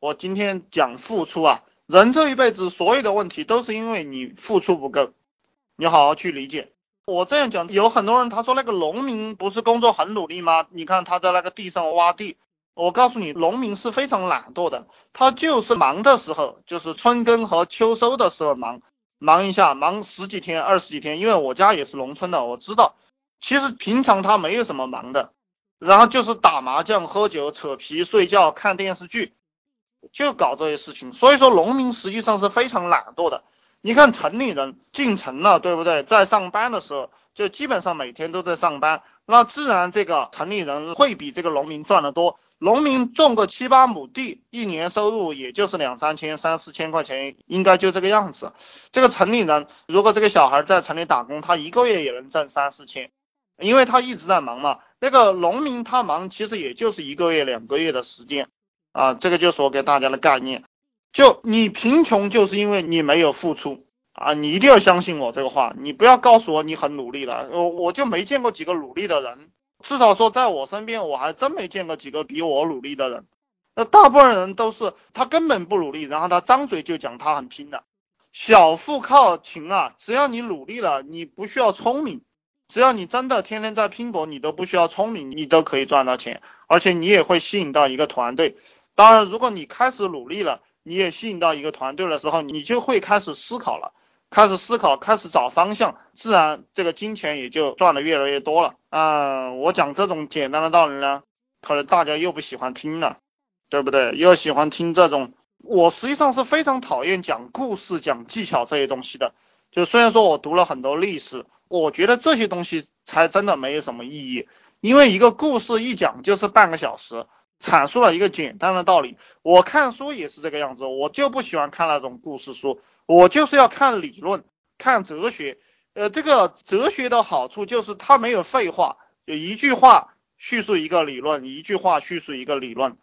我今天讲付出啊，人这一辈子所有的问题都是因为你付出不够，你好好去理解。我这样讲，有很多人他说那个农民不是工作很努力吗？你看他在那个地上挖地，我告诉你，农民是非常懒惰的，他就是忙的时候，就是春耕和秋收的时候忙，忙一下，忙十几天、二十几天。因为我家也是农村的，我知道，其实平常他没有什么忙的，然后就是打麻将、喝酒、扯皮、睡觉、看电视剧。就搞这些事情，所以说农民实际上是非常懒惰的。你看城里人进城了，对不对？在上班的时候，就基本上每天都在上班，那自然这个城里人会比这个农民赚得多。农民种个七八亩地，一年收入也就是两三千、三四千块钱，应该就这个样子。这个城里人如果这个小孩在城里打工，他一个月也能挣三四千，因为他一直在忙嘛。那个农民他忙，其实也就是一个月、两个月的时间。啊，这个就是我给大家的概念，就你贫穷就是因为你没有付出啊，你一定要相信我这个话，你不要告诉我你很努力了，我我就没见过几个努力的人，至少说在我身边我还真没见过几个比我努力的人，那大部分人都是他根本不努力，然后他张嘴就讲他很拼的，小富靠勤啊，只要你努力了，你不需要聪明，只要你真的天天在拼搏，你都不需要聪明，你都可以赚到钱，而且你也会吸引到一个团队。当然，如果你开始努力了，你也吸引到一个团队的时候，你就会开始思考了，开始思考，开始找方向，自然这个金钱也就赚的越来越多了。嗯，我讲这种简单的道理呢，可能大家又不喜欢听了，对不对？又喜欢听这种，我实际上是非常讨厌讲故事、讲技巧这些东西的。就虽然说我读了很多历史，我觉得这些东西才真的没有什么意义，因为一个故事一讲就是半个小时。阐述了一个简单的道理，我看书也是这个样子，我就不喜欢看那种故事书，我就是要看理论，看哲学。呃，这个哲学的好处就是它没有废话，就一句话叙述一个理论，一句话叙述一个理论，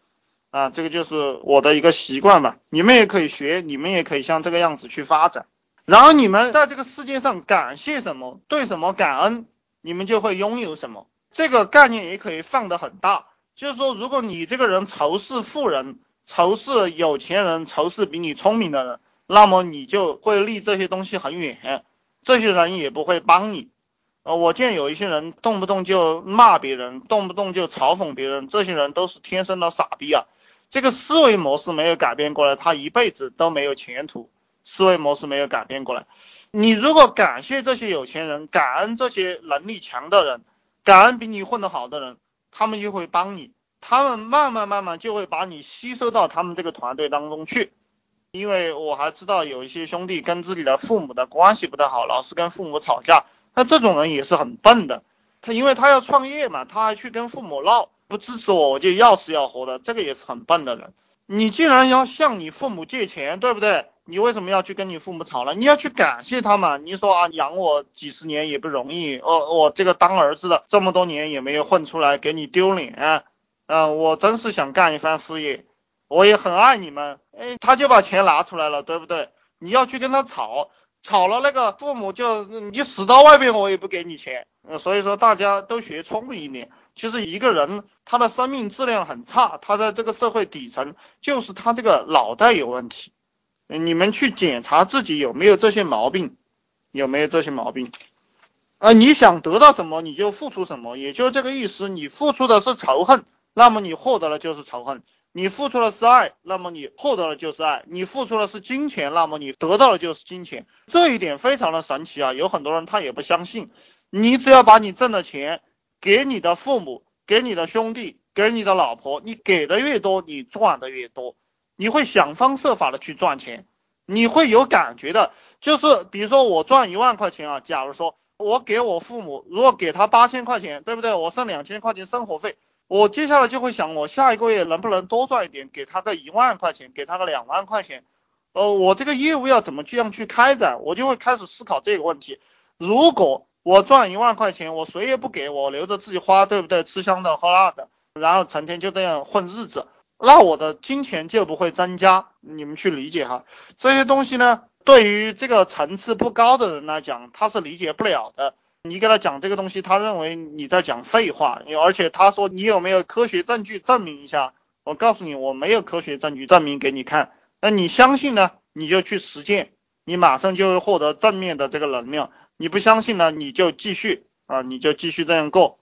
啊，这个就是我的一个习惯吧。你们也可以学，你们也可以像这个样子去发展。然后你们在这个世界上感谢什么，对什么感恩，你们就会拥有什么。这个概念也可以放得很大。就是说，如果你这个人仇视富人，仇视有钱人，仇视比你聪明的人，那么你就会离这些东西很远，这些人也不会帮你。呃，我见有一些人动不动就骂别人，动不动就嘲讽别人，这些人都是天生的傻逼啊！这个思维模式没有改变过来，他一辈子都没有前途。思维模式没有改变过来，你如果感谢这些有钱人，感恩这些能力强的人，感恩比你混得好的人。他们就会帮你，他们慢慢慢慢就会把你吸收到他们这个团队当中去。因为我还知道有一些兄弟跟自己的父母的关系不太好，老是跟父母吵架，那这种人也是很笨的。他因为他要创业嘛，他还去跟父母闹，不支持我我就要死要活的，这个也是很笨的人。你既然要向你父母借钱，对不对？你为什么要去跟你父母吵呢？你要去感谢他们。你说啊，养我几十年也不容易，我我这个当儿子的这么多年也没有混出来，给你丢脸。嗯，我真是想干一番事业，我也很爱你们。哎，他就把钱拿出来了，对不对？你要去跟他吵，吵了那个父母就你死到外边，我也不给你钱。所以说大家都学聪明一点。其实一个人他的生命质量很差，他在这个社会底层就是他这个脑袋有问题。你们去检查自己有没有这些毛病，有没有这些毛病？啊，你想得到什么你就付出什么，也就这个意思。你付出的是仇恨，那么你获得的就是仇恨；你付出的是爱，那么你获得的就是爱；你付出的是金钱，那么你得到的就是金钱。这一点非常的神奇啊！有很多人他也不相信。你只要把你挣的钱给你的父母、给你的兄弟、给你的老婆，你给的越多，你赚的越多。你会想方设法的去赚钱，你会有感觉的，就是比如说我赚一万块钱啊，假如说我给我父母，如果给他八千块钱，对不对？我剩两千块钱生活费，我接下来就会想，我下一个月能不能多赚一点，给他个一万块钱，给他个两万块钱，呃，我这个业务要怎么这样去开展，我就会开始思考这个问题。如果我赚一万块钱，我谁也不给我留着自己花，对不对？吃香的喝辣的，然后成天就这样混日子。那我的金钱就不会增加，你们去理解哈。这些东西呢，对于这个层次不高的人来讲，他是理解不了的。你给他讲这个东西，他认为你在讲废话，而且他说你有没有科学证据证明一下？我告诉你，我没有科学证据证明给你看。那你相信呢？你就去实践，你马上就会获得正面的这个能量。你不相信呢，你就继续啊，你就继续这样过。